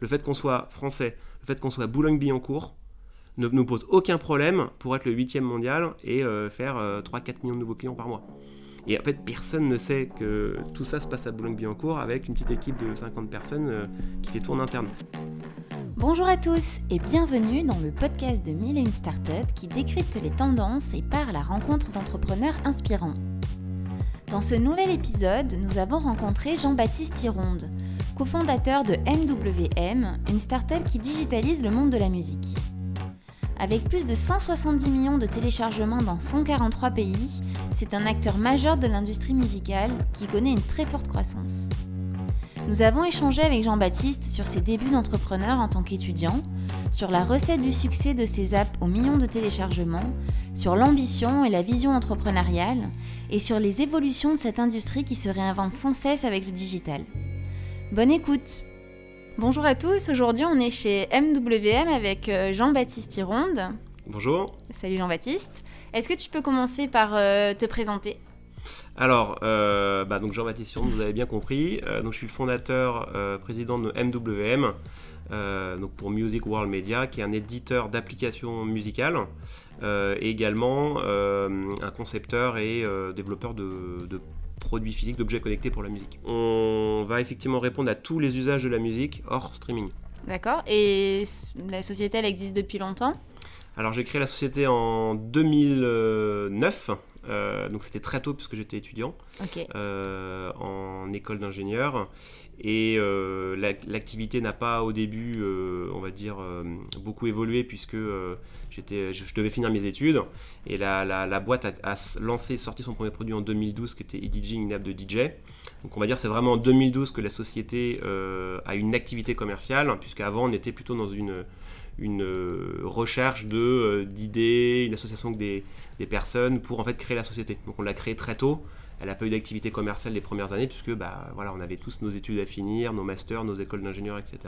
le fait qu'on soit français, le fait qu'on soit Boulogne-Billancourt, ne nous pose aucun problème pour être le huitième mondial et euh, faire 3-4 millions de nouveaux clients par mois. Et en fait, personne ne sait que tout ça se passe à Boulogne-Billancourt avec une petite équipe de 50 personnes qui fait tourne interne. Bonjour à tous et bienvenue dans le podcast de Mille et une Startups qui décrypte les tendances et part à la rencontre d'entrepreneurs inspirants. Dans ce nouvel épisode, nous avons rencontré Jean-Baptiste Hironde, cofondateur de MWM, une startup qui digitalise le monde de la musique. Avec plus de 170 millions de téléchargements dans 143 pays, c'est un acteur majeur de l'industrie musicale qui connaît une très forte croissance. Nous avons échangé avec Jean-Baptiste sur ses débuts d'entrepreneur en tant qu'étudiant, sur la recette du succès de ses apps aux millions de téléchargements, sur l'ambition et la vision entrepreneuriale, et sur les évolutions de cette industrie qui se réinvente sans cesse avec le digital. Bonne écoute Bonjour à tous, aujourd'hui on est chez MWM avec euh, Jean-Baptiste Hironde. Bonjour. Salut Jean-Baptiste. Est-ce que tu peux commencer par euh, te présenter? Alors, euh, bah, donc Jean-Baptiste vous avez bien compris. Euh, donc, je suis le fondateur, président de MWM, donc pour Music World Media, qui est un éditeur d'applications musicales et également un concepteur et développeur de, produits physiques, d'objets connectés pour la musique. On va effectivement répondre à tous les usages de la musique hors streaming. D'accord. Et la société, elle existe depuis longtemps? Alors j'ai créé la société en 2009 euh, donc c'était très tôt puisque j'étais étudiant euh, en école d'ingénieur. Et euh, l'activité n'a pas au début, on va dire, beaucoup évolué puisque j'étais, je, devais finir mes études. Et la, la, boîte a, lancé, sorti son premier produit en 2012 qui était eDJing, une app de DJ. Donc on va dire c'est vraiment en 2012 que la société a une activité commerciale, puisqu'avant on était plutôt dans une une recherche de d'idées, une association des, des personnes pour en fait créer la société. Donc on l'a créée très tôt. Elle n'a pas eu d'activité commerciale les premières années puisque bah, voilà, on avait tous nos études à finir, nos masters, nos écoles d'ingénieurs, etc.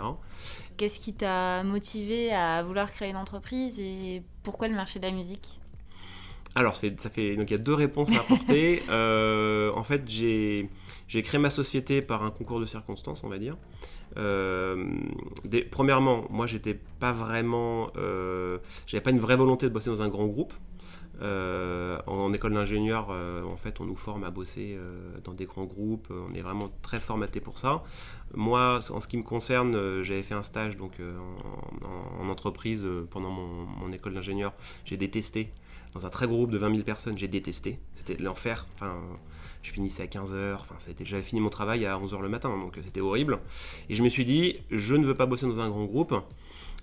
Qu'est-ce qui t'a motivé à vouloir créer une entreprise et pourquoi le marché de la musique? Alors, ça fait, ça fait, donc il y a deux réponses à apporter. Euh, en fait, j'ai créé ma société par un concours de circonstances, on va dire. Euh, premièrement, moi, j'étais pas vraiment, euh, j'avais pas une vraie volonté de bosser dans un grand groupe. Euh, en, école d'ingénieur, en fait, on nous forme à bosser dans des grands groupes. On est vraiment très formaté pour ça. Moi, en ce qui me concerne, j'avais fait un stage donc en, entreprise pendant mon, école d'ingénieur. J'ai détesté. Dans un très gros groupe de 20 000 personnes, j'ai détesté. C'était l'enfer. Enfin, je finissais à 15h. Enfin, j'avais fini mon travail à 11h le matin, donc c'était horrible. Et je me suis dit, je ne veux pas bosser dans un grand groupe.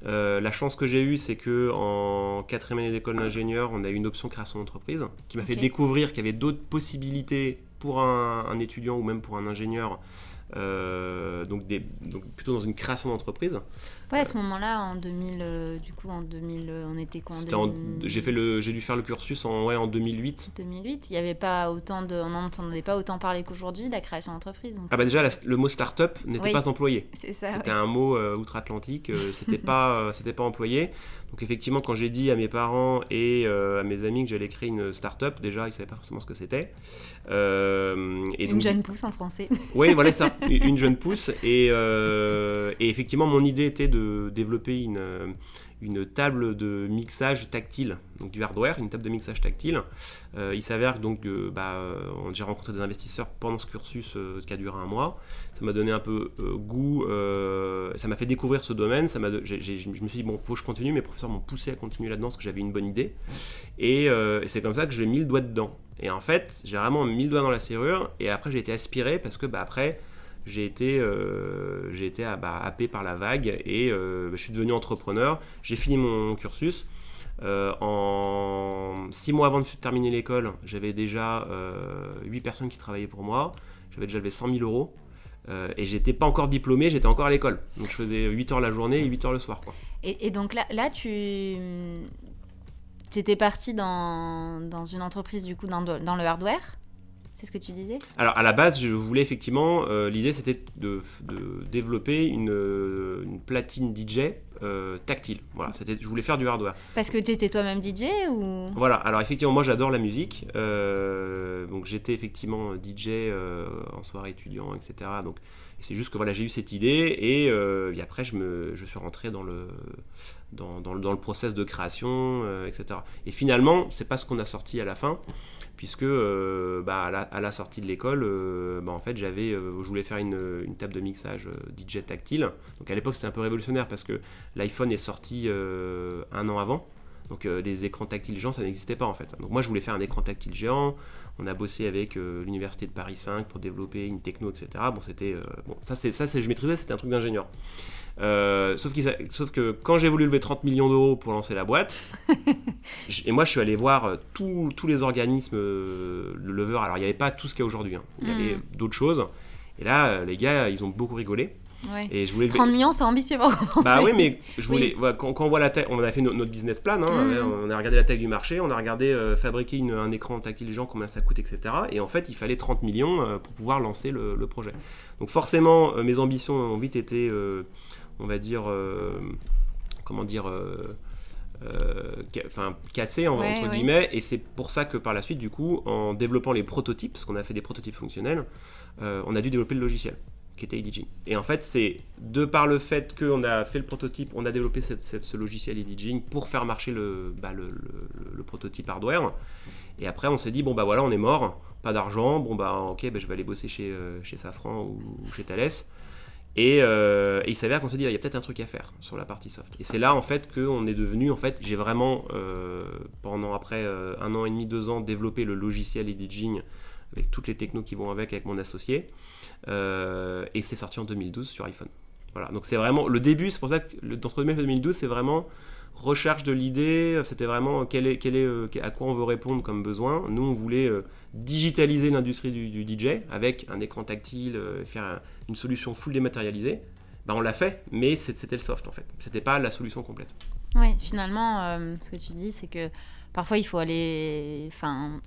Euh, la chance que j'ai eue, c'est que en quatrième année d'école d'ingénieur, on a eu une option création d'entreprise qui m'a fait découvrir qu'il y avait d'autres possibilités pour un, étudiant ou même pour un ingénieur euh, donc, des, donc, plutôt dans une création d'entreprise. Ouais, à ce moment-là, en 2000, euh, du coup, en 2000, euh, on était quoi J'ai fait le, j'ai dû faire le cursus en, ouais, en 2008. 2008, il y avait pas autant de, on n'entendait pas autant parler qu'aujourd'hui de la création d'entreprise. Ah bah déjà, le mot start-up n'était pas employé. C'est ça. C'était un mot outre-Atlantique, c'était pas, c'était pas employé. Donc effectivement, quand j'ai dit à mes parents et à mes amis que j'allais créer une start-up, déjà, ils savaient pas forcément ce que c'était. une jeune pousse en français. Oui, voilà ça une jeune pousse. Euh, et, effectivement, mon idée était de développer une, une table de mixage tactile, donc du hardware, une table de mixage tactile. Euh, il s'avère donc que bah, j'ai rencontré des investisseurs pendant ce cursus euh, qui a duré un mois. Ça m'a donné un peu goût, ça m'a fait découvrir ce domaine. Ça je me suis dit, bon, faut que je continue. Mes professeurs m'ont poussé à continuer là-dedans parce que j'avais une bonne idée. Et, et c'est comme ça que j'ai mis le doigt dedans. Et en fait, j'ai vraiment mis le doigt dans la serrure. Et après, j'ai été aspiré parce que bah, après, j'ai été, euh, été ah, bah, happé par la vague et euh, je suis devenu entrepreneur. J'ai fini mon cursus. Euh, en six mois avant de terminer l'école, j'avais déjà huit personnes qui travaillaient pour moi. J'avais déjà levé 100 000 euros. et j'étais pas encore diplômé, j'étais encore à l'école. Donc je faisais 8 heures la journée et 8 heures le soir. Et, donc là, là tu étais parti dans, dans, une entreprise du coup dans, dans le hardware? C'est ce que tu disais Alors à la base, je voulais effectivement, euh, l'idée c'était de, développer une, une, platine DJ euh, tactile. Voilà, c'était, je voulais faire du hardware. Parce que tu étais toi-même DJ ou? Voilà, alors effectivement, moi j'adore la musique. Euh, donc j'étais effectivement DJ en soirée étudiant, etc. Donc c'est juste que voilà, j'ai eu cette idée et, euh, après je, suis rentré dans le, dans, process de création, euh, etc. Et finalement, c'est pas ce qu'on a sorti à la fin, puisque euh, bah, à, la, sortie de l'école, bah, en fait, j'avais, je voulais faire une, une, table de mixage DJ tactile. Donc à l'époque, c'était un peu révolutionnaire parce que l'iPhone est sorti un an avant. Donc les écrans tactiles géants, ça n'existait pas en fait. Donc moi, je voulais faire un écran tactile géant. On a bossé avec euh, l'université de Paris 5 pour développer une techno, etc. Bon, c'était euh, bon, ça, c'est ça, c'est je maîtrisais, c'était un truc d'ingénieur. Euh, sauf, sauf, que quand j'ai voulu lever 30 millions d'euros pour lancer la boîte, et moi je suis allé voir tous les organismes, le lever. Alors il n'y avait pas tout ce qu'il y a aujourd'hui, hein. il y avait hmm. d'autres choses. Et là, les gars, ils ont beaucoup rigolé. Et je voulais 30 millions, c'est ambitieux. Bah oui, mais je voulais, quand, on voit la taille, on a fait notre business plan, hein, mm. on a regardé la taille du marché, on a regardé euh, fabriquer un écran tactile géant, combien ça coûte, etc. Et en fait, il fallait 30 millions euh, pour pouvoir lancer le, projet. Donc forcément, euh, mes ambitions ont vite été, on va dire, comment dire, enfin cassées entre guillemets. Et c'est pour ça que par la suite, du coup, en développant les prototypes, parce qu'on a fait des prototypes fonctionnels, on a dû développer le logiciel qui était EDG. Et en fait, c'est de par le fait qu'on a fait le prototype, on a développé ce logiciel EDG pour faire marcher le, bah, le, prototype hardware. Et après, on s'est dit, bon, bah voilà, on est mort, pas d'argent, bon, bah ok, bah, je vais aller bosser chez, euh, chez Safran ou, chez Thales. Euh, et, il s'avère qu'on s'est dit, il y a peut-être un truc à faire sur la partie soft. Et c'est là, en fait, qu'on est devenu, en fait, j'ai vraiment, euh, pendant après un an et demi, deux ans, développé le logiciel Editing avec toutes les technos qui vont avec, avec mon associé. Euh, et c'est sorti en 2012 sur iPhone. Voilà, donc c'est vraiment le début, c'est pour ça que 2009 et 2012, c'est vraiment recherche de l'idée, c'était vraiment quel est, euh, à quoi on veut répondre comme besoin. Nous, on voulait euh, digitaliser l'industrie du, DJ avec un écran tactile, faire une solution full dématérialisée. Ben, on l'a fait, mais c'était le soft en fait. C'était pas la solution complète. Oui, finalement, ce que tu dis, c'est que parfois il faut aller, enfin,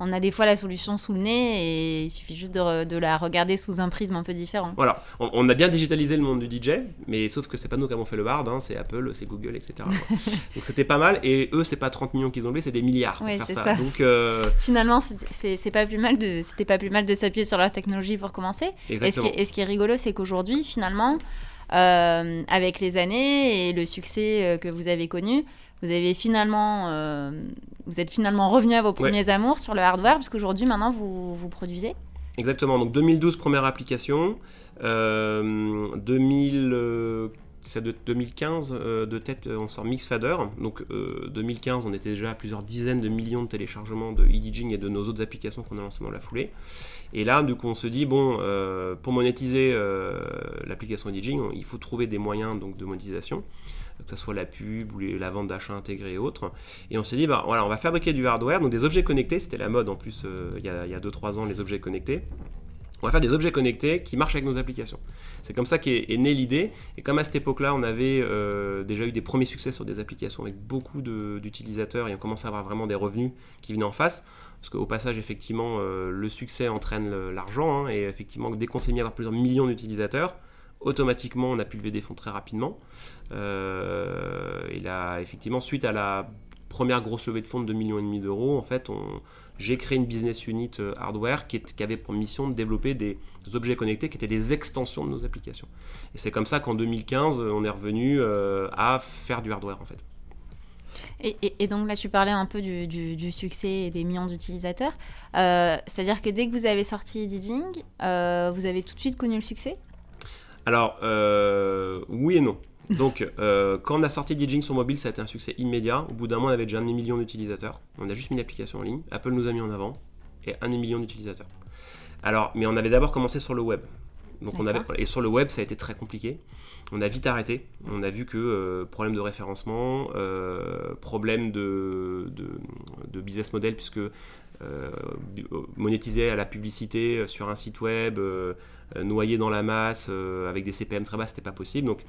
on a des fois la solution sous le nez et il suffit juste de, la regarder sous un prisme un peu différent. Voilà, on, a bien digitalisé le monde du DJ, mais sauf que c'est pas nous qui avons fait le bard, hein, c'est Apple, c'est Google, etc. Donc c'était pas mal, et eux, c'est pas 30 millions qu'ils ont levé, c'est des milliards pour faire ça. Donc, euh, Finalement, c'est pas plus mal de, c'était pas plus mal de s'appuyer sur leur technologie pour commencer. Et ce, qui est, ce qui est rigolo, c'est qu'aujourd'hui, finalement, euh, avec les années et le succès euh, que vous avez connu, vous avez finalement, euh, vous êtes finalement revenu à vos premiers amours sur le hardware, puisqu'aujourd'hui, maintenant, vous, vous produisez Exactement. Donc 2012, première application. Euh, 2000, euh, de 2015, euh, de tête, on sort Mixfader. Donc 2015, on était déjà à plusieurs dizaines de millions de téléchargements de EDJing et de nos autres applications qu'on a lancées dans la foulée. Et là, du coup, on se dit, bon, pour monétiser l'application EDJing, il faut trouver des moyens donc, de monétisation que ce soit la pub ou la vente d'achats intégrés et autres. Et on s'est dit, bah, voilà, on va fabriquer du hardware, donc des objets connectés, c'était la mode en plus euh, il y a 2-3 ans, les objets connectés. On va faire des objets connectés qui marchent avec nos applications. C'est comme ça qu'est est née l'idée. Et comme à cette époque-là, on avait euh, déjà eu des premiers succès sur des applications avec beaucoup d'utilisateurs et on commençait à avoir vraiment des revenus qui venaient en face. Parce qu'au passage, effectivement, euh, le succès entraîne l'argent. Hein, et effectivement, dès qu'on s'est mis à avoir plusieurs millions d'utilisateurs, automatiquement, on a pu lever des fonds très rapidement. Euh, et là, effectivement, suite à la première grosse levée de fonds de 2 millions d'euros, en fait, j'ai créé une business unit euh, hardware qui, avait pour mission de développer des, objets connectés qui étaient des extensions de nos applications. Et c'est comme ça qu'en 2015, on est revenu euh, à faire du hardware en fait. Et, donc là, tu parlais un peu du, succès et des millions d'utilisateurs. C'est-à-dire que dès que vous avez sorti Editing, vous avez tout de suite connu le succès? Alors, euh, oui et non. Donc, euh, quand on a sorti DJing sur mobile, ça a été un succès immédiat. Au bout d'un mois, on avait déjà un demi-million d'utilisateurs. On a juste mis l'application en ligne. Apple nous a mis en avant. Et un demi-million d'utilisateurs. Alors, mais on avait d'abord commencé sur le web. Donc on avait, et sur le web, ça a été très compliqué. On a vite arrêté. On a vu que euh, problème de référencement, problème de, de, business model, puisque monétiser à la publicité sur un site web, euh, noyé dans la masse euh, avec des CPM très bas, c'était pas possible. Donc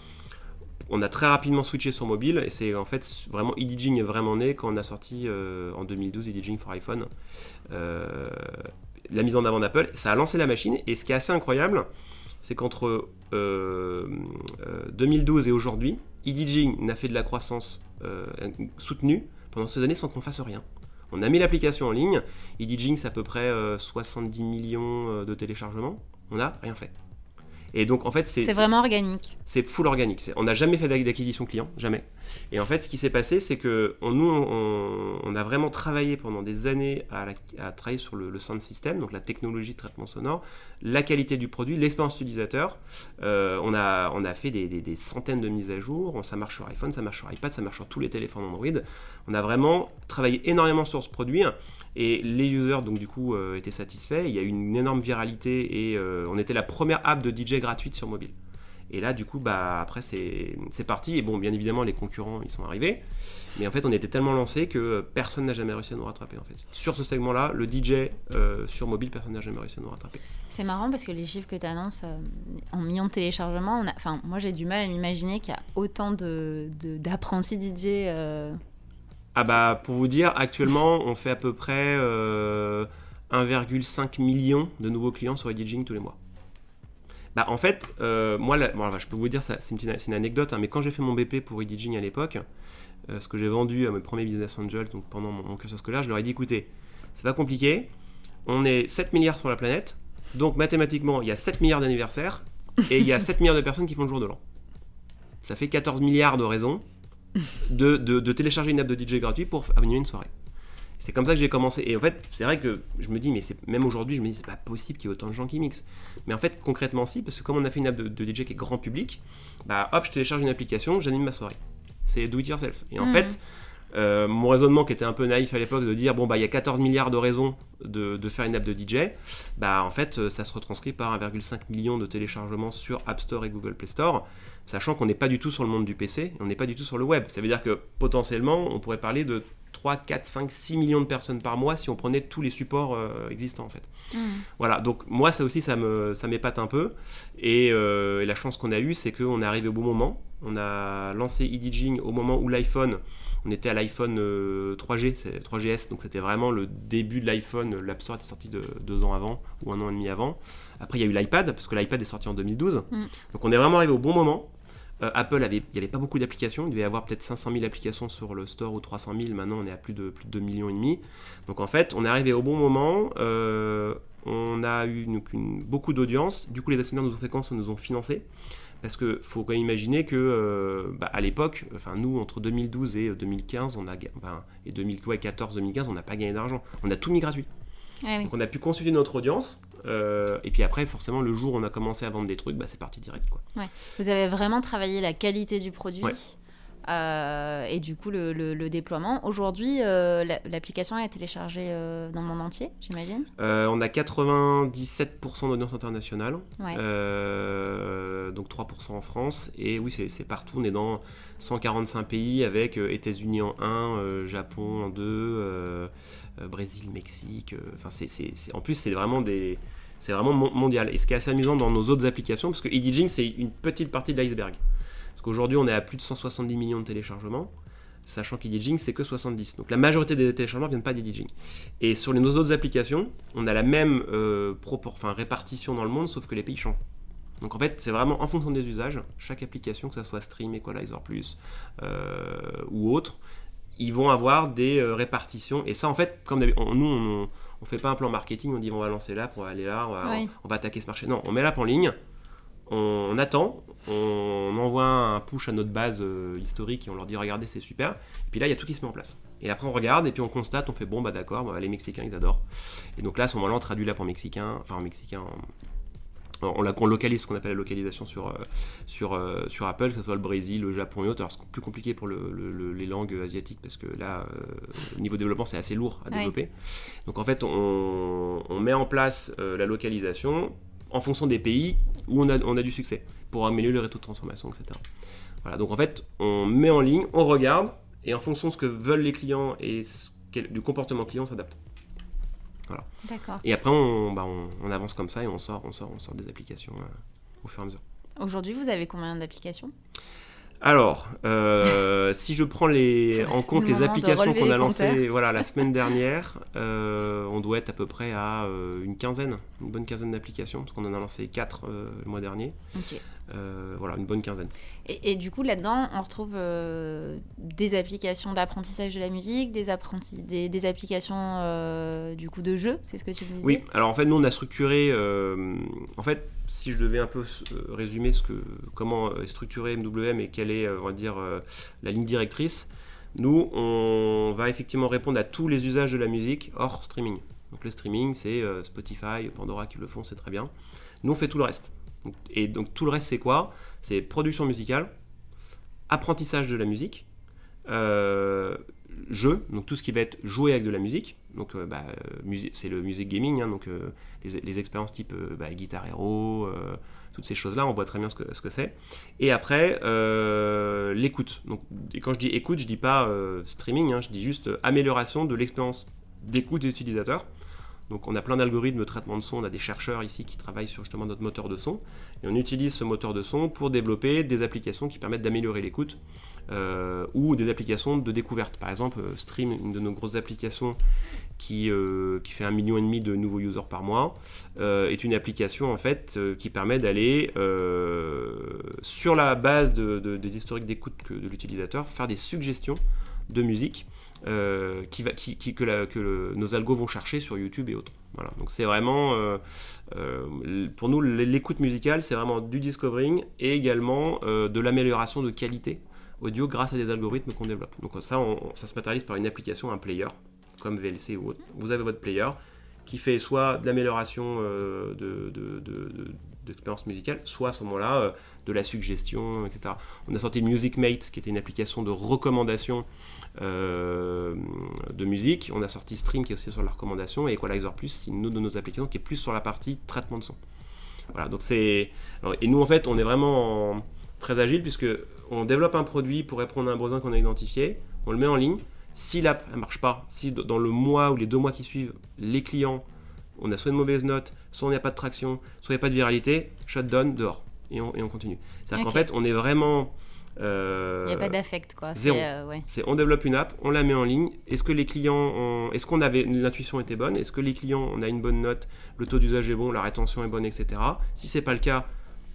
on a très rapidement switché sur mobile et c'est en fait vraiment EDJing est vraiment né quand on a sorti euh, en 2012 EDJing for iPhone. la mise en avant d'Apple, ça a lancé la machine et ce qui est assez incroyable, c'est qu'entre 2012 et aujourd'hui, EDJing n'a fait de la croissance soutenue pendant ces années sans qu'on fasse rien. On a mis l'application en ligne, EDJing c'est à peu près 70 millions de téléchargements on n'a rien fait. Et donc, en fait, c'est. C'est vraiment organique. C'est full organique. On n'a jamais fait d'ac- d'acquisition client, jamais. Et en fait, ce qui s'est passé, c'est que nous, on, a vraiment travaillé pendant des années à, travailler sur le, sound system, donc la technologie de traitement sonore, la qualité du produit, l'expérience utilisateur. Euh, on, a, fait des centaines de mises à jour. Ça marche sur iPhone, ça marche sur iPad, ça marche sur tous les téléphones Android. On a vraiment travaillé énormément sur ce produit et les users, donc du coup, euh, étaient satisfaits. Il y a eu une énorme viralité et euh, on était la première app de DJ gratuite sur mobile. Et là, du coup, bah, après, c'est parti. Et bon, bien évidemment, les concurrents, ils sont arrivés. Mais en fait, on était tellement lancé que personne n'a jamais réussi à nous rattraper. En fait. Sur ce segment-là, le DJ euh, sur mobile, personne n'a jamais réussi à nous rattraper. C'est marrant parce que les chiffres que tu annonces en millions de téléchargements, on a- enfin, moi j'ai du mal à m'imaginer qu'il y a autant de- de- d'apprentis DJ. euh, Ah bah, pour vous dire, actuellement, on fait à peu près euh, 1,5 million de nouveaux clients sur DJing tous les mois. Bah, en fait, euh, moi, la- bon, je peux vous dire, c'est une, anecdote, hein, mais quand j'ai fait mon BP pour DJing à l'époque, euh, ce que j'ai vendu à mes premiers business angels, donc pendant mon, mon cursus scolaire, je leur ai dit écoutez, c'est pas compliqué, on est 7 milliards sur la planète, donc mathématiquement, il y a 7 milliards d'anniversaires, et il y a 7 milliards de personnes qui font le jour de l'an. Ça fait 14 milliards de raisons de, de- de télécharger une app de DJ gratuit pour animer une soirée. C'est comme ça que j'ai commencé. Et en fait, c'est vrai que je me dis, mais c'est même aujourd'hui, je me dis, c'est pas possible qu'il y ait autant de gens qui mixent. Mais en fait, concrètement, si, parce que comme on a fait une app de, de DJ qui est grand public, bah hop, je télécharge une application, j'anime ma soirée. C'est do it yourself. Et en Mhm. fait, euh, mon raisonnement qui était un peu naïf à l'époque de dire, bon, bah il y a 14 milliards de raisons de, de faire une app de DJ, bah en fait, euh, ça se retranscrit par 1,5 million de téléchargements sur App Store et Google Play Store, sachant qu'on n'est pas du tout sur le monde du PC, on n'est pas du tout sur le web. Ça veut dire que potentiellement, on pourrait parler de 3, 4, 5, 6 millions de personnes par mois si on prenait tous les supports euh, existants en fait. hmm. Voilà, donc moi ça aussi ça me ça m'épate un peu. Et, euh, et la chance qu'on a eue, c'est qu'on est arrivé au bon moment. On a lancé eDJing au moment où l'iPhone, on était à l'iPhone euh, 3G, c'est 3GS, donc c'était vraiment le début de l'iPhone. L'App Store était sorti de deux ans avant ou un an et demi avant. Après il y a eu l'iPad, parce que l'iPad est sorti en 2012. Mm. Donc on est vraiment arrivé au bon moment. Euh, Apple avait, il n'y avait pas beaucoup d'applications, il devait y avoir peut-être 500 000 applications sur le store ou 300 000, maintenant on est à plus de, plus de 2 millions et demi. Donc en fait, on est arrivé au bon moment, euh, on a eu une- une- beaucoup d'audience, du coup les actionnaires de nos fréquences nous ont financés. Parce que faut quand même imaginer que euh, bah, à l'époque, enfin nous entre 2012 et euh, 2015, on a, enfin, et 2014, 2015, on n'a pas gagné d'argent. On a tout mis gratuit. Oui. Donc on a pu consulter notre audience. Euh, et puis après, forcément, le jour où on a commencé à vendre des trucs, bah, c'est parti direct. Quoi. Vous avez vraiment travaillé la qualité du produit. Ouais. Euh, et du coup, le, le- le déploiement. Aujourd'hui, euh, la- l'application est téléchargée euh, dans le monde entier, j'imagine? On a 97% d'audience internationale. Ouais. Donc 3% en France. Et oui, c'est partout. On est dans 145 pays avec États-Unis en 1, Japon en 2, euh, euh, Brésil, Mexique. Enfin, en plus, c'est vraiment des. C'est vraiment mon- mondial. Et ce qui est assez amusant dans nos autres applications, parce que eDJing, c'est une petite partie de l'iceberg. Qu'aujourd'hui, on est à plus de 170 millions de téléchargements, sachant qu'eDJing, c'est que 70. Donc la majorité des téléchargements ne viennent pas d'eDJing. Et sur nos autres applications, on a la même euh, propor- enfin, répartition dans le monde, sauf que les pays changent. Donc en fait, c'est vraiment en fonction des usages, chaque application, que ce soit Stream, Equalizer Plus euh, ou autre, ils vont avoir des euh, répartitions. Et ça, en fait, comme on- nous, on, on fait pas un plan marketing, on dit on va lancer là, on va aller là, on va, Oui. on va attaquer ce marché. Non, on met l'app en ligne, on, attend, on envoie un push à notre base euh, historique et on leur dit regardez, c'est super. Et puis là, il y a tout qui se met en place. Et après, on regarde et puis on constate, on fait bon, bah d'accord, bah, les Mexicains, ils adorent. Et donc là, à ce moment-là, on traduit l'app en mexicain, enfin en mexicain, on, la, on localise ce qu'on appelle la localisation sur, euh, sur, euh, sur Apple, que ce soit le Brésil, le Japon et autres. Alors c'est plus compliqué pour le- le- le- les langues asiatiques parce que là, euh, au niveau développement, c'est assez lourd à Ouais. développer. Donc en fait, on, on met en place euh, la localisation en fonction des pays où on a, on a du succès pour améliorer le taux de transformation, etc. Voilà, donc en fait, on met en ligne, on regarde et en fonction de ce que veulent les clients et ce du comportement client, on s'adapte. D'accord. Et après, on, bah, on, on avance comme ça et on sort, on sort, on sort des applications euh, au fur et à mesure. Aujourd'hui, vous avez combien d'applications? Alors, euh, si je prends les, en compte le les applications qu'on a lancées voilà, la semaine dernière, euh, on doit être à peu près à euh, une quinzaine, une bonne quinzaine d'applications, parce qu'on en a lancé 4 le mois dernier. Euh, voilà, une bonne quinzaine. Et, du coup, là-dedans, on retrouve des applications d'apprentissage de la musique, des, des, des, applications du coup de jeu, c'est ce que tu me disais? Oui, alors en fait, nous, on a structuré. en fait, si je devais un peu résumer ce que, comment est structuré MWM et quelle est, on va dire, la ligne directrice, nous, on va effectivement répondre à tous les usages de la musique hors streaming. Donc le streaming, c'est euh, Spotify, Pandora qui le font, c'est très bien. Nous, on fait tout le reste. Et donc tout le reste, c'est quoi? C'est production musicale, apprentissage de la musique, euh, jeu, donc tout ce qui va être joué avec de la musique. Donc euh, bah, c'est le music gaming, hein, donc les, expériences type bah, Guitar Hero, toutes ces choses-là, on voit très bien ce que, ce que c'est. Et après, l'écoute. Donc, et quand je dis écoute, je dis pas streaming, hein, je dis juste amélioration de l'expérience d'écoute des utilisateurs. Donc on a plein d'algorithmes de traitement de son, on a des chercheurs ici qui travaillent sur justement notre moteur de son, et on utilise ce moteur de son pour développer des applications qui permettent d'améliorer l'écoute, euh, ou des applications de découverte. Par exemple, euh, Stream, une de nos grosses applications qui, euh, qui fait un million et demi de nouveaux users par mois, est une application en fait qui permet d'aller sur la base des historiques d'écoute de l'utilisateur, faire des suggestions de musique euh, que, nos algos vont chercher sur YouTube et autres. Donc c'est vraiment, euh, euh, pour nous, l'écoute musicale, c'est vraiment du discovering et également de l'amélioration de qualité audio grâce à des algorithmes qu'on développe. Donc ça, ça se matérialise par une application, un player, comme VLC ou autre. Vous avez votre player qui fait soit de l'amélioration de, de, d'expérience musicale, soit à ce moment-là de la suggestion, etc. On a sorti Music Mate, qui était une application de recommandation euh, de musique. On a sorti Stream, qui est aussi sur la recommandation, et Equalizer Plus, c'est une autre de nos applications qui est plus sur la partie traitement de son. Voilà, donc c'est. Et nous, en fait, on est vraiment très agile, puisque on développe un produit pour répondre à un besoin qu'on a identifié, on le met en ligne. Si l'app ne marche pas, si dans le mois ou les deux mois qui suivent, les clients, on a soit une mauvaise note, soit on n'a pas de traction, soit il n'y a pas de viralité, shutdown, dehors et on, continue. C'est-à-dire qu'en fait, on est vraiment. Euh, il n'y a pas d'affect, quoi. Zéro. Euh, c'est on développe une app, on la met en ligne. Est-ce que les clients, ont... est-ce qu'on avait l'intuition était bonne? Est-ce que les clients, on a une bonne note, le taux d'usage est bon, la rétention est bonne, etc. Si c'est pas le cas,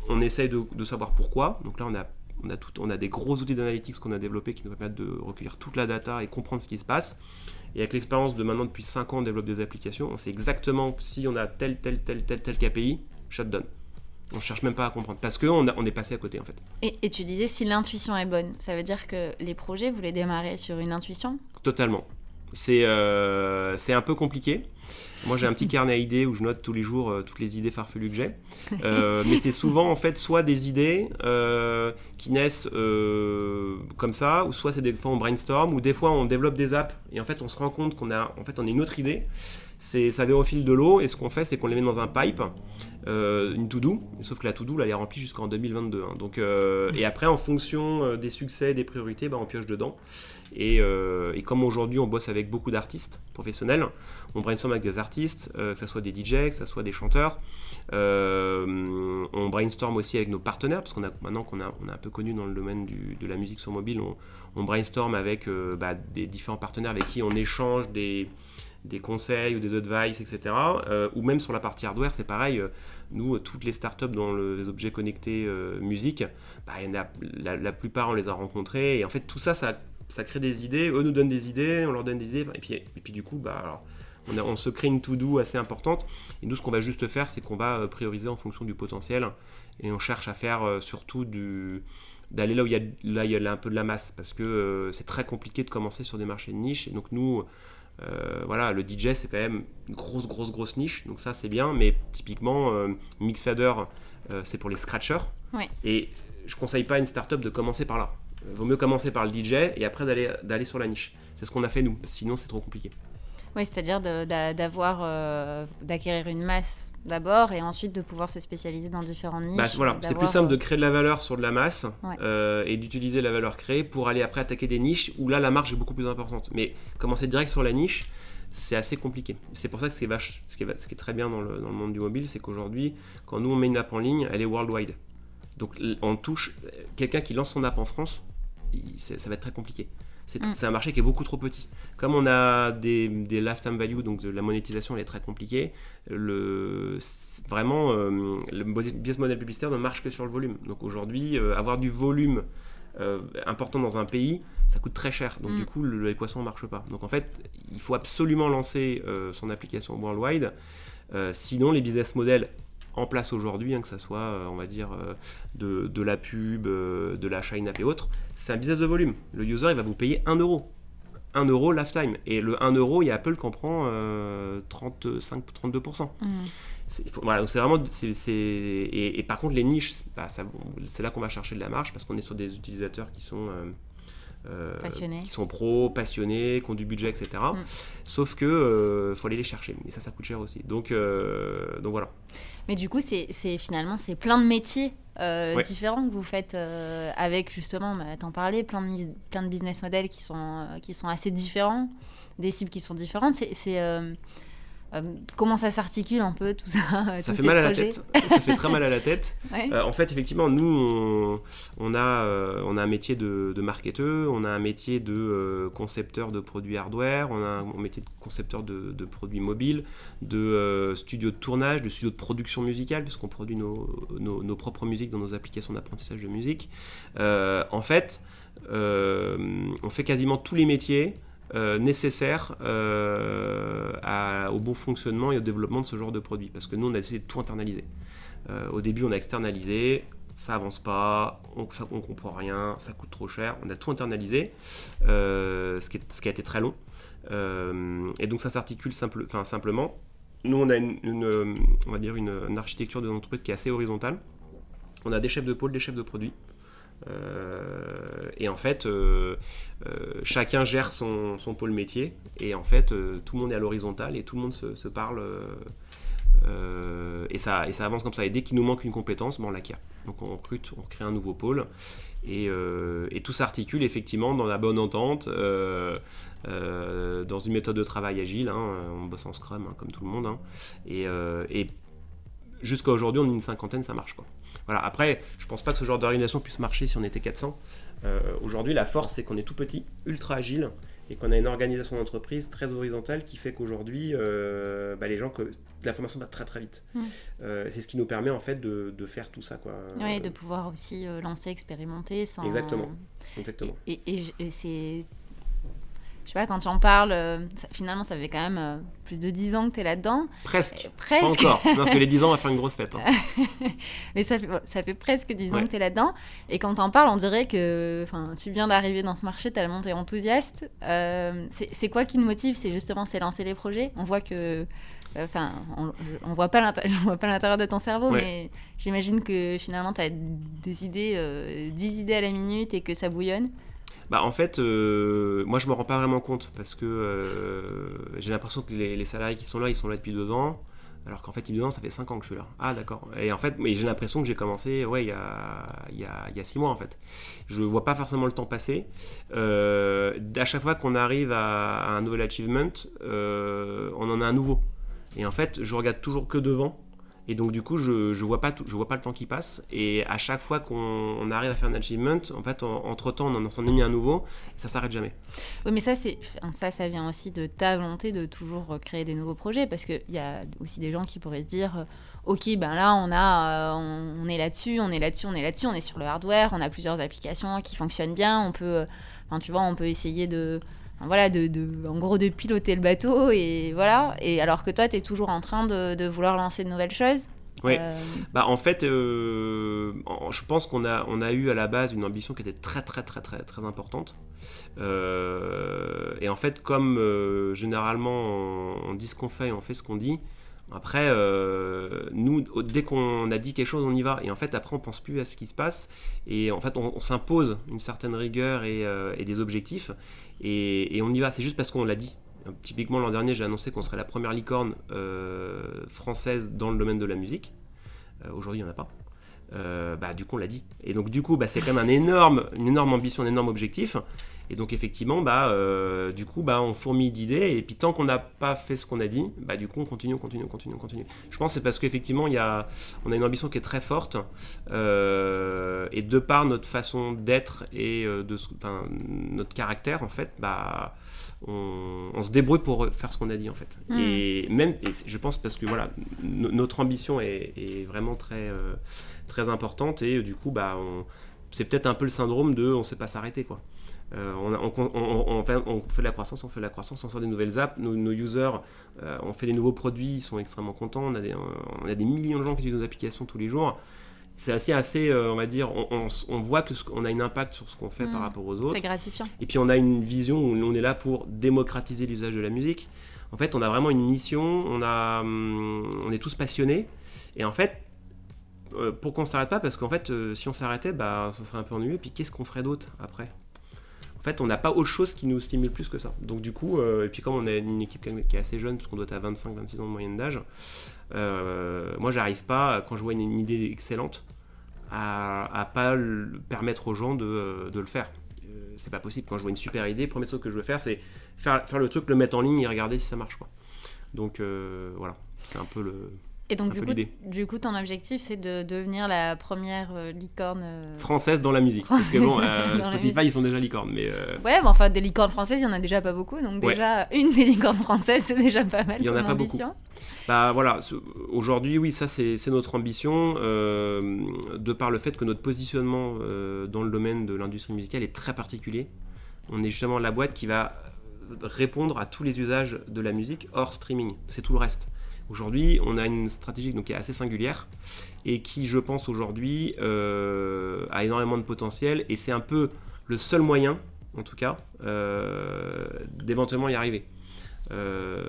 on essaye de, savoir pourquoi. Donc là, on a on a, tout, on a des gros outils d'analytics qu'on a développés qui nous permettent de recueillir toute la data et comprendre ce qui se passe. Et avec l'expérience de maintenant depuis 5 ans, on développe des applications. On sait exactement si on a tel, tel, tel, tel, tel KPI, shutdown. On cherche même pas à comprendre parce qu'on on est passé à côté en fait. Et, tu disais si l'intuition est bonne, ça veut dire que les projets, vous les démarrez sur une intuition? Totalement. C'est euh, un peu compliqué. Moi j'ai un petit carnet à idées où je note tous les jours euh, toutes les idées farfelues que j'ai. Euh, mais c'est souvent en fait soit des idées euh, qui naissent comme ça, ou soit c'est des fois on brainstorm, ou des fois on développe des apps et en fait on se rend compte qu'on a en fait on a une autre idée c'est ça vient au fil de l'eau et ce qu'on fait c'est qu'on les met dans un pipe euh, une to-do sauf que la to-do elle est remplie jusqu'en 2022 hein. donc euh, et après en fonction euh, des succès des priorités bah, on pioche dedans et, comme aujourd'hui on bosse avec beaucoup d'artistes professionnels on brainstorm avec des artistes que ce soit des DJ que ce soit des chanteurs on brainstorm aussi avec nos partenaires parce qu'on a maintenant qu'on a, on a un peu connu dans le domaine de la musique sur mobile on, brainstorm avec bah, des différents partenaires avec qui on échange des des conseils ou des advice, etc. Euh, ou même sur la partie hardware, c'est pareil. Euh, nous, toutes les startups dans les objets connectés euh, musique, bah, la, plupart, on les a rencontrés. Et en fait, tout ça, ça, crée des idées. Eux nous donnent des idées, on leur donne des idées. Et puis, et puis du coup, bah, on, se crée une to-do assez importante. Et nous, ce qu'on va juste faire, c'est qu'on va prioriser en fonction du potentiel. Et on cherche à faire surtout d'aller là où il y a, là, il y a un peu de la masse parce que c'est très compliqué de commencer sur des marchés de niche et donc nous euh, voilà, le DJ c'est quand même une grosse, grosse, grosse niche, donc ça c'est bien, mais typiquement euh, Mixfader euh, c'est pour les scratchers. Et je conseille pas à une startup de commencer par là. Il vaut mieux commencer par le DJ et après d'aller sur la niche. C'est ce qu'on a fait nous, sinon c'est trop compliqué. Oui, c'est-à-dire d'avoir, d'acquérir une masse d'abord et ensuite de pouvoir se spécialiser dans différentes niches. Bah, voilà, c'est plus simple de créer de la valeur sur de la masse euh, et d'utiliser la valeur créée pour aller après attaquer des niches où là la marge est beaucoup plus importante. Mais commencer direct sur la niche, c'est assez compliqué. C'est pour ça que ce qui est, vache, ce qui est, ce qui est très bien dans le, dans le, monde du mobile, c'est qu'aujourd'hui, quand nous on met une app en ligne, elle est worldwide. Donc on touche quelqu'un qui lance son app en France, ça va être très compliqué. Mm. C'est un marché qui est beaucoup trop petit. Comme on a des, des lifetime value, donc de la monétisation elle est très compliquée, le, vraiment euh, le business model publicitaire ne marche que sur le volume. Donc aujourd'hui, euh, avoir du volume euh, important dans un pays, ça coûte très cher. Donc Mm. du coup, l'équation ne marche pas. Donc en fait, il faut absolument lancer son application worldwide. sinon, les business models en place aujourd'hui, hein, que ce soit, euh, on va dire, euh, de, de, la pub, euh, de l'achat in-app et autres, c'est un business de volume. Le user, il va vous payer 1 euro. 1 euro lifetime. Et le 1 euro, il y a Apple qui en prend 35-32%. Mm. C'est voilà, donc vraiment. c'est c'est- et, et par contre, les niches, bah, ça- c'est là qu'on va chercher de la marge parce qu'on est sur des utilisateurs qui sont. Euh, qui sont pros, passionnés, qui ont du budget, etc. Mm. Sauf que euh, faut aller les chercher. Et ça, ça coûte cher aussi. Donc, euh, donc voilà. Mais du coup, c'est finalement, c'est plein de métiers Ouais. différents que vous faites avec justement, bah, t'en parlais, plein de, plein de business models qui sont, qui sont assez différents, des cibles qui sont différentes. C'est comment ça s'articule un peu tout ça Ça fait mal à la tête. Ça fait très mal à la tête. Ouais. Euh, en fait, effectivement, nous, on, on a, euh, on a un métier de, de marketeur, on a un métier de euh, concepteur de produits hardware, on a un métier de concepteur de, de produits mobiles, de euh, studio de tournage, de studio de production musicale, puisqu'on produit nos, nos- nos propres musiques dans nos applications d'apprentissage de musique. Euh, en fait, euh, on fait quasiment tous les métiers. Euh, nécessaires euh, au bon fonctionnement et au développement de ce genre de produit. Parce que nous, on a essayé de tout internaliser. Euh, au début, on a externalisé, ça avance pas, on, ça- on comprend rien, ça coûte trop cher. On a tout internalisé, euh, ce, qui a été très long. Et donc ça s'articule simplement. Nous, on a une, on va dire une architecture de l'entreprise qui est assez horizontale. On a des chefs de pôle, des chefs de produits. Euh, et en fait, euh, euh, chacun gère son, pôle métier. Et en fait, tout le monde est à l'horizontale et tout le monde se, parle. et, ça, avance comme ça. Et dès qu'il nous manque une compétence, ben on l'acquiert. Donc on recrute, on crée un nouveau pôle. Et, tout s'articule effectivement dans la bonne entente, dans une méthode de travail agile. hein. on bosse en Scrum, hein, comme tout le monde. hein. Et, et jusqu'à aujourd'hui, on est une cinquantaine, ça marche. Quoi. Voilà. Après, je pense pas que ce genre d'organisation puisse marcher si on était 400. Euh, aujourd'hui, la force, c'est qu'on est tout petit, ultra agile, et qu'on a une organisation d'entreprise très horizontale qui fait qu'aujourd'hui, euh, bah, les gens, que l'information va très très vite. Mm. Euh, c'est ce qui nous permet en fait de, de faire tout ça. Quoi. Ouais, de pouvoir aussi euh, lancer, expérimenter sans. Exactement. Exactement. Et, et- et et c'est. Je sais pas, quand tu en parles, euh, ça- finalement, ça fait quand même euh, plus de 10 ans que tu es là-dedans. Presque. Euh, Presque. Pas encore. Parce que les 10 ans, on va faire une grosse fête. hein. Mais ça fait, ça fait presque 10 ans que tu es là-dedans. Et quand t'en parles, on dirait que tu viens d'arriver dans ce marché tellement tu es enthousiaste. C'est quoi qui nous motive? C'est justement c'est lancer les projets? On voit que. Enfin, on, on voit pas l'inté- je vois pas l'intérieur de ton cerveau, Ouais. mais j'imagine que finalement tu as des idées, euh, 10 idées à la minute et que ça bouillonne. Bah, en fait, euh, moi je me rends pas vraiment compte parce que euh, j'ai l'impression que les, salariés qui sont là, ils sont là depuis deux ans. Alors qu'en fait, a deux ans, ça fait cinq ans que je suis là. Ah, d'accord. Et en fait, j'ai l'impression que j'ai commencé ouais, il, y a, il, y a, il y a six mois en fait. Je vois pas forcément le temps passer. Euh, à chaque fois qu'on arrive à, à un nouvel achievement, euh, on en a un nouveau. Et en fait, je regarde toujours que devant. Et donc du coup, je, je vois pas vois pas le temps qui passe. Et à chaque fois qu'on on arrive à faire un achievement, en fait, entre temps, on en s'en est mis un nouveau. Et ça s'arrête jamais. Oui, mais ça, ça, vient aussi de ta volonté de toujours créer des nouveaux projets, parce qu'il y a aussi des gens qui pourraient se dire, euh, ok, ben là, on a, euh, on, est là-dessus, on est là-dessus, on est là-dessus, on est sur le hardware, on a plusieurs applications qui fonctionnent bien, on peut, euh, tu vois, on peut essayer de, voilà, de, de- en gros, de piloter le bateau, et voilà. Et alors que toi, tu es toujours en train de, de vouloir lancer de nouvelles choses. Oui. Euh, Bah, en fait, euh, je pense qu'on a, on a eu à la base une ambition qui était très très très très très importante. Euh, et en fait, comme généralement on, on dit ce qu'on fait et on fait ce qu'on dit, après, euh, nous, dès qu'on a dit quelque chose, on y va. Et en fait, après, on pense plus à ce qui se passe. Et en fait, on, on s'impose une certaine rigueur et, euh, et des objectifs. Et, on y va. C'est juste parce qu'on l'a dit. Typiquement, l'an dernier, j'ai annoncé qu'on serait la première licorne euh, française dans le domaine de la musique. Euh, Aujourd'hui, il n'y en a pas. Euh, bah, du coup, on l'a dit. Et donc, du coup, bah, c'est quand même une énorme ambition, un énorme objectif. Et donc effectivement, bah, euh, du coup, bah, on fourmille d'idées. Et puis tant qu'on n'a pas fait ce qu'on a dit, bah, du coup, on continue, on continue, on continue, on continue. Je pense que c'est parce qu'effectivement, y a, on a une ambition qui est très forte. Euh, et de par notre façon d'être et euh, de, notre caractère, en fait, bah, on, se débrouille pour faire ce qu'on a dit, en fait. Hmm. Et même, je pense parce que voilà, notre ambition est, est vraiment très, très importante. Et du coup, bah, c'est peut-être un peu le syndrome de on ne sait pas s'arrêter, quoi. Euh, on, fait, de la croissance, on fait de la croissance, on sort des nouvelles apps, nos, users, euh, on fait des nouveaux produits, ils sont extrêmement contents, on a, des, on a des millions de gens qui utilisent nos applications tous les jours. C'est assez, assez euh, on va dire, on, voit qu'on a un impact sur ce qu'on fait par mm. rapport aux autres. C'est gratifiant. Et puis on a une vision où on est là pour démocratiser l'usage de la musique. En fait, on a vraiment une mission, on, a, hum, on est tous passionnés. Et en fait, pour qu'on s'arrête pas, parce qu'en fait, si on s'arrêtait, bah, ça serait un peu ennuyeux. Et puis qu'est-ce qu'on ferait d'autre après? On n'a pas autre chose qui nous stimule plus que ça. Donc du coup, euh, et puis comme on est une équipe qui est assez jeune, parce qu'on doit être à 25-26 ans de moyenne d'âge, euh, moi j'arrive pas, quand je vois une, idée excellente, à, pas permettre aux gens de, euh, le faire. c'est pas possible. Quand je vois une super idée, le premier truc que je veux faire, c'est faire, le truc, le mettre en ligne et regarder si ça marche. Donc voilà, c'est un peu le... Et donc, du coup, du coup, ton objectif, c'est de devenir la première euh, licorne. Euh, française dans la musique. Parce que bon, euh, Spotify, ils sont déjà licornes. Mais, Ouais, mais enfin, des licornes françaises, il n'y en a déjà pas beaucoup. Donc, déjà, une des licornes françaises, c'est déjà pas mal. Il n'y en a pas ambition. beaucoup. Bah voilà, aujourd'hui, oui, ça, c'est notre ambition. de par le fait que notre positionnement dans le domaine de l'industrie musicale est très particulier. On est justement la boîte qui va répondre à tous les usages de la musique hors streaming. C'est tout le reste. Aujourd'hui, on a une stratégie donc, qui est assez singulière et qui, je pense, aujourd'hui, euh, a énormément de potentiel et c'est un peu le seul moyen, en tout cas, euh, d'éventuellement y arriver. Euh,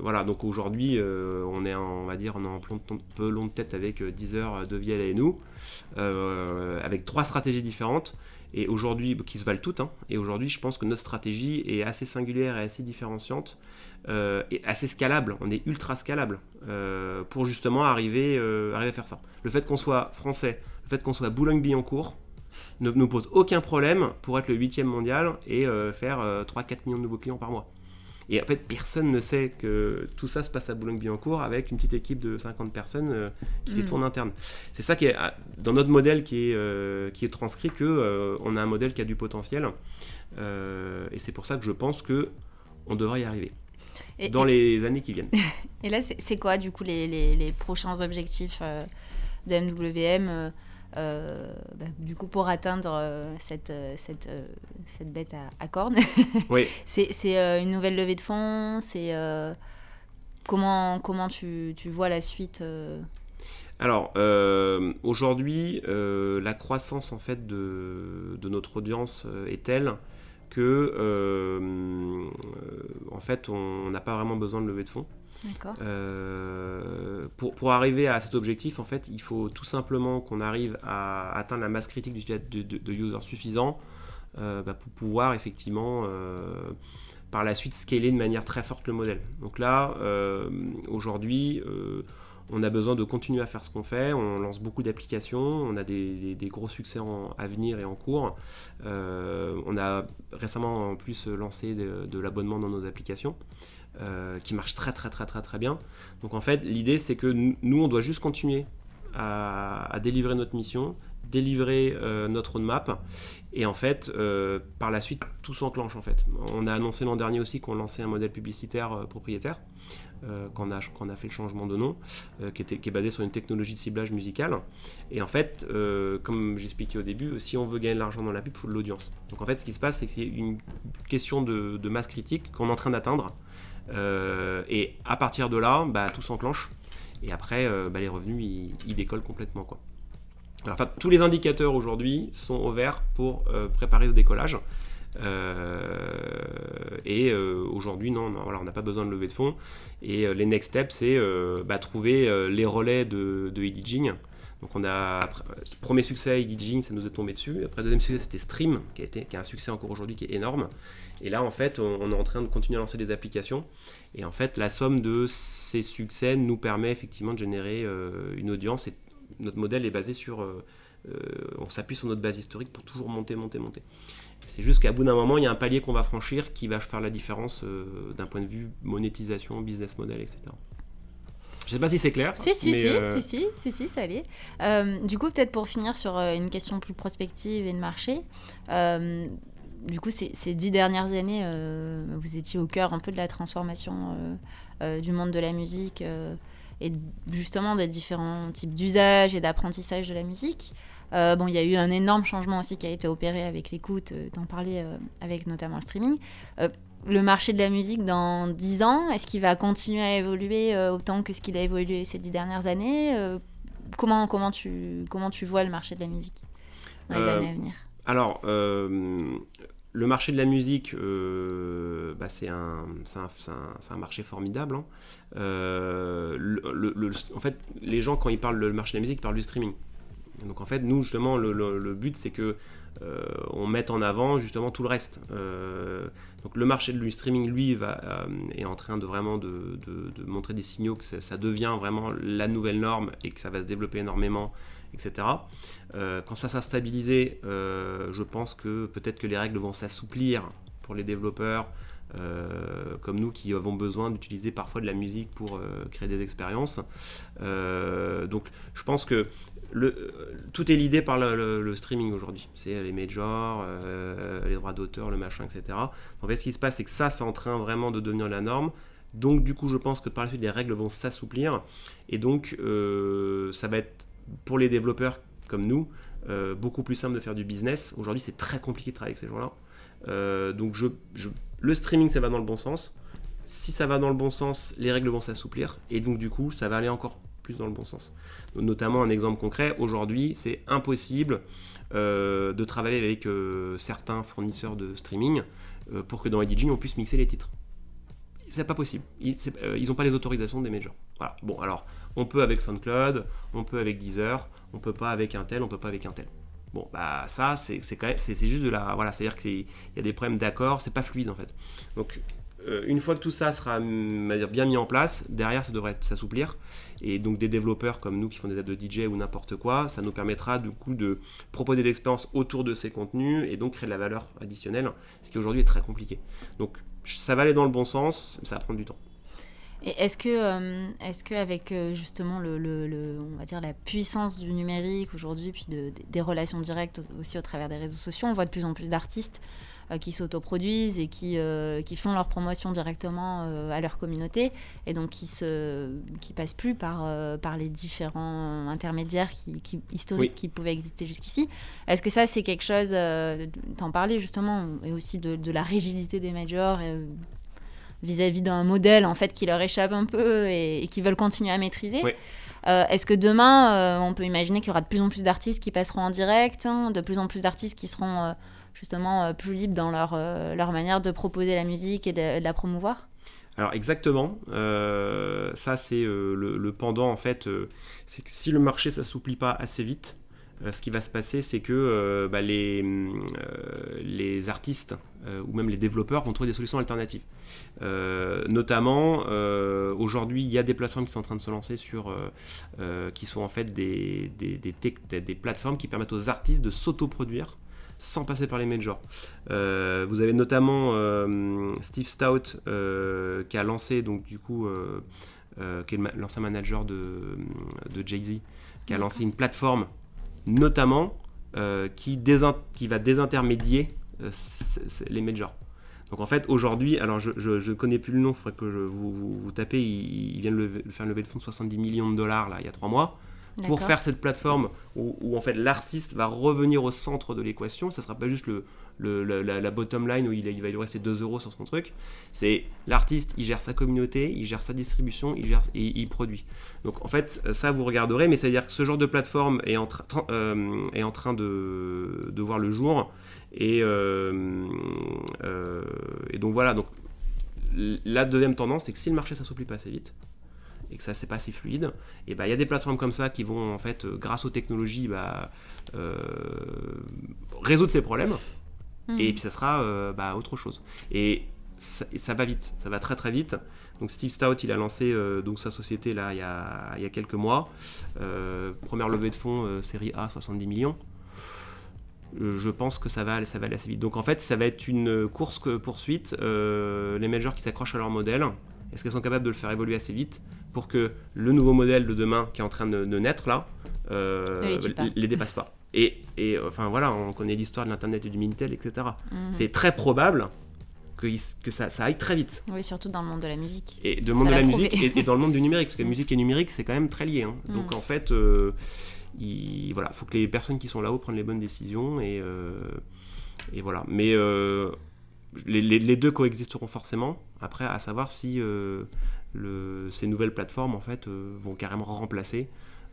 voilà, donc aujourd'hui, on est, en, on va dire, on est en peu long de tête avec 10 heures de Vielle et nous, avec trois stratégies différentes et aujourd'hui qui se valent toutes. Hein, et aujourd'hui, je pense que notre stratégie est assez singulière et assez différenciante euh, est assez scalable, on est ultra scalable euh, pour justement arriver, euh, arriver à faire ça. Le fait qu'on soit français, le fait qu'on soit Boulogne-Billancourt, ne nous pose aucun problème pour être le huitième mondial et faire 3-4 millions de nouveaux clients par mois. Et en fait, personne ne sait que tout ça se passe à Boulogne-Billancourt avec une petite équipe de 50 personnes qui fait mm. tourner interne. C'est ça qui est dans notre modèle qui est, qui est transcrit que on a un modèle qui a du potentiel. et c'est pour ça que je pense que on devrait y arriver dans les années qui viennent. Et là, c'est quoi, du coup, les, les, prochains objectifs euh, de MWM euh, euh, bah, du coup, pour atteindre cette, cette, cette bête à, cornes Oui. c'est une nouvelle levée de fonds C'est comment, comment tu, tu, vois la suite alors, aujourd'hui, la croissance en fait de, de notre audience est telle que euh, en fait on n'a pas vraiment besoin de lever de fonds. Euh, pour, pour, arriver à cet objectif, en fait, il faut tout simplement qu'on arrive à atteindre la masse critique de, de, de users suffisant euh, bah, pour pouvoir effectivement par la suite scaler de manière très forte le modèle. Donc là, aujourd'hui, on a besoin de continuer à faire ce qu'on fait. On lance beaucoup d'applications. On a des, gros succès à venir et en cours. Euh, on a récemment en plus lancé de, l'abonnement dans nos applications. Euh, qui marche très très très très très bien. Donc en fait, l'idée c'est que nous, on doit juste continuer à, délivrer notre mission, délivrer euh, notre roadmap, et en fait, par la suite, tout s'enclenche en fait. On a annoncé l'an dernier aussi qu'on lançait un modèle publicitaire propriétaire. Euh, qu'on a, fait le changement de nom, euh, qui, était, est basé sur une technologie de ciblage musical. Et en fait, euh, comme j'expliquais au début, si on veut gagner de l'argent dans la pub, il faut de l'audience. Donc en fait, ce qui se passe, c'est que c'est une question de, masse critique qu'on est en train d'atteindre. et à partir de là, bah, tout s'enclenche. Et après, bah, les revenus, ils, décollent complètement. Enfin, tous les indicateurs aujourd'hui sont au vert pour préparer ce décollage. Euh, et euh, aujourd'hui, non, voilà, on n'a pas besoin de lever de fonds. Et euh, les next steps, c'est bah, trouver les relais de, de Donc on a premier succès EDJing, ça nous est tombé dessus. Après deuxième succès c'était Stream, qui a été qui a un succès encore aujourd'hui qui est énorme. Et là en fait on, est en train de continuer à lancer des applications. Et en fait la somme de ces succès nous permet effectivement de générer une audience. Et notre modèle est basé sur on s'appuie sur notre base historique pour toujours monter, monter, monter. C'est juste qu'à bout d'un moment, il y a un palier qu'on va franchir qui va faire la différence d'un point de vue monétisation, business model, etc. Je sais pas si c'est clair. Si, si, si, si, si, si, si, ça allait. du coup, peut-être pour finir sur une question plus prospective et de marché, du coup, ces, ces, dix dernières années, vous étiez au cœur un peu de la transformation du monde de la musique et justement des différents types d'usages et d'apprentissage de la musique. Euh, bon, il y a eu un énorme changement aussi qui a été opéré avec l'écoute, euh, t'en parlais euh, avec notamment le streaming. le marché de la musique dans 10 ans, est-ce qu'il va continuer à évoluer autant que ce qu'il a évolué ces 10 dernières années comment, comment, tu, comment tu vois le marché de la musique dans les années à venir? Alors, le marché de la musique, euh, bah, c'est un, un, marché formidable. Hein. Euh, le, en fait, les gens, quand ils parlent du marché de la musique, ils parlent du streaming. Donc en fait, nous, justement, le, but, c'est que euh, on mette en avant justement tout le reste. donc le marché du streaming, lui, va, est en train de vraiment de, montrer des signaux que ça, devient vraiment la nouvelle norme et que ça va se développer énormément etc. Euh, quand ça s'est stabilisé, euh, je pense que peut-être que les règles vont s'assouplir pour les développeurs euh, comme nous qui avons besoin d'utiliser parfois de la musique pour créer des expériences. donc je pense que le, tout est l'idée par le, streaming aujourd'hui. C'est les majors, les droits d'auteur, le machin, etc. En fait, ce qui se passe, c'est que ça, c'est en train vraiment de devenir la norme. Donc, du coup, je pense que par la suite, les règles vont s'assouplir. Et donc, ça va être pour les développeurs comme nous, euh, beaucoup plus simple de faire du business. Aujourd'hui, c'est très compliqué de travailler avec ces gens-là. Euh, donc, le streaming, ça va dans le bon sens. Si ça va dans le bon sens, les règles vont s'assouplir. Et donc, du coup, ça va aller encore dans le bon sens. notamment, un exemple concret, aujourd'hui, c'est impossible euh, de travailler avec certains fournisseurs de streaming pour que dans EDG, on puisse mixer les titres. C'est pas possible. Ils n'ont pas les autorisations des majors. Voilà. Bon, alors, on peut avec SoundCloud, on peut avec Deezer, on peut pas avec un tel, on peut pas avec un tel. Bon, bah ça, c'est juste de la, voilà, c'est-à-dire qu'il y a des problèmes d'accord, c'est pas fluide en fait. Donc, euh, une fois que tout ça sera bien mis en place, derrière ça devrait s'assouplir. Et donc des développeurs comme nous qui font des apps de DJ ou n'importe quoi, ça nous permettra du coup de proposer des expériences autour de ces contenus et donc créer de la valeur additionnelle, ce qui aujourd'hui est très compliqué. Donc ça va aller dans le bon sens, ça va prendre du temps. Et est-ce que, euh, est-ce que avec euh, justement le, on va dire la puissance du numérique aujourd'hui, puis de, des relations directes aussi au travers des réseaux sociaux, on voit de plus en plus d'artistes euh, qui s'autoproduisent et qui, qui font leur promotion directement à leur communauté et donc qui se qui passent plus par, par les différents intermédiaires qui, historiques qui pouvaient exister jusqu'ici. Est-ce que ça c'est quelque chose, t'en parlais justement, et aussi de, de la rigidité des majors et, vis-à-vis d'un modèle en fait qui leur échappe un peu et, qui veulent continuer à maîtriser. Euh, est-ce que demain, euh, on peut imaginer qu'il y aura de plus en plus d'artistes qui passeront en direct, hein, de plus en plus d'artistes qui seront euh, justement plus libres dans leur, leur manière de proposer la musique et de, la promouvoir alors exactement, ça c'est le, pendant en fait, c'est que si le marché s'assouplit pas assez vite, euh, ce qui va se passer, c'est que euh, bah, les, euh, les artistes ou même les développeurs vont trouver des solutions alternatives. notamment, aujourd'hui, il y a des plateformes qui sont en train de se lancer sur, qui sont en fait des, des, des, plateformes qui permettent aux artistes de s'autoproduire sans passer par les majors. vous avez notamment Steve Stout qui a lancé donc du coup qui est l'ancien manager de, de Jay-Z, qui a lancé une plateforme notamment euh, qui, qui, va désintermédier euh, les majors. Donc en fait, aujourd'hui, alors je ne connais plus le nom, il faudrait que je, vous, vous, tapez, il, vient de faire lever de fonds de 70 millions de dollars là, il y a trois mois pour faire cette plateforme où, en fait l'artiste va revenir au centre de l'équation. Ça ne sera pas juste le, la, bottom line où il, il, va lui rester 2 euros sur son truc. C'est l'artiste, il gère sa communauté, il gère sa distribution, il gère et il produit. Donc en fait, ça vous regarderez, mais c'est-à-dire que ce genre de plateforme est en, euh, est en train de, de, voir le jour. Et, euh, euh, et donc voilà. Donc la deuxième tendance, c'est que si le marché s'assouplit pas assez vite, et que ça c'est pas si fluide, et bah il y a des plateformes comme ça qui vont en fait grâce aux technologies bah, résoudre ces problèmes. Et hmm. puis ça sera euh, bah, autre chose. Et ça, va vite, ça va très très vite. Donc Steve Stout, il a lancé euh, donc sa société là il y a, il y a quelques mois. Euh, première levée de fonds, euh, série A, 70 millions. Je pense que ça va, ça va aller assez vite. Donc en fait, ça va être une course poursuite. les managers qui s'accrochent à leur modèle, est-ce qu'elles sont capables de le faire évoluer assez vite pour que le nouveau modèle de demain qui est en train de, naître là les, les, dépasse pas et, et, enfin voilà, on connaît l'histoire de l'internet et du Minitel, etc. Mhm. C'est très probable que, ça, aille très vite. Oui, surtout dans le monde de la musique. Et le monde de la musique et, dans le monde du numérique, parce que musique et numérique, c'est quand même très lié. Hein. Mm. Donc en fait, euh, il voilà, faut que les personnes qui sont là-haut prennent les bonnes décisions et, euh, et voilà. Mais euh, les, deux coexisteront forcément. Après, à savoir si le, ces nouvelles plateformes en fait vont carrément remplacer,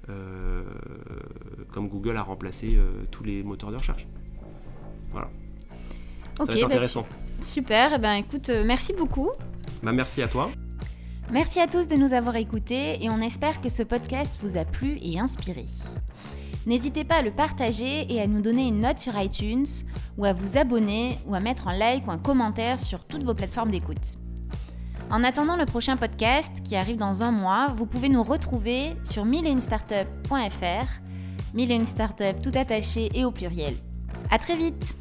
comme Google a remplacé tous les moteurs de recherche. Voilà. Ok, bah, intéressant. super. Eh ben, écoute, euh, merci beaucoup. Bah, merci à toi. Merci à tous de nous avoir écoutés et on espère que ce podcast vous a plu et inspiré. N'hésitez pas à le partager et à nous donner une note sur iTunes ou à vous abonner ou à mettre un like ou un commentaire sur toutes vos plateformes d'écoute. En attendant le prochain podcast qui arrive dans un mois, vous pouvez nous retrouver sur milleune-startup.fr, mille une startup tout attaché et au pluriel. À très vite!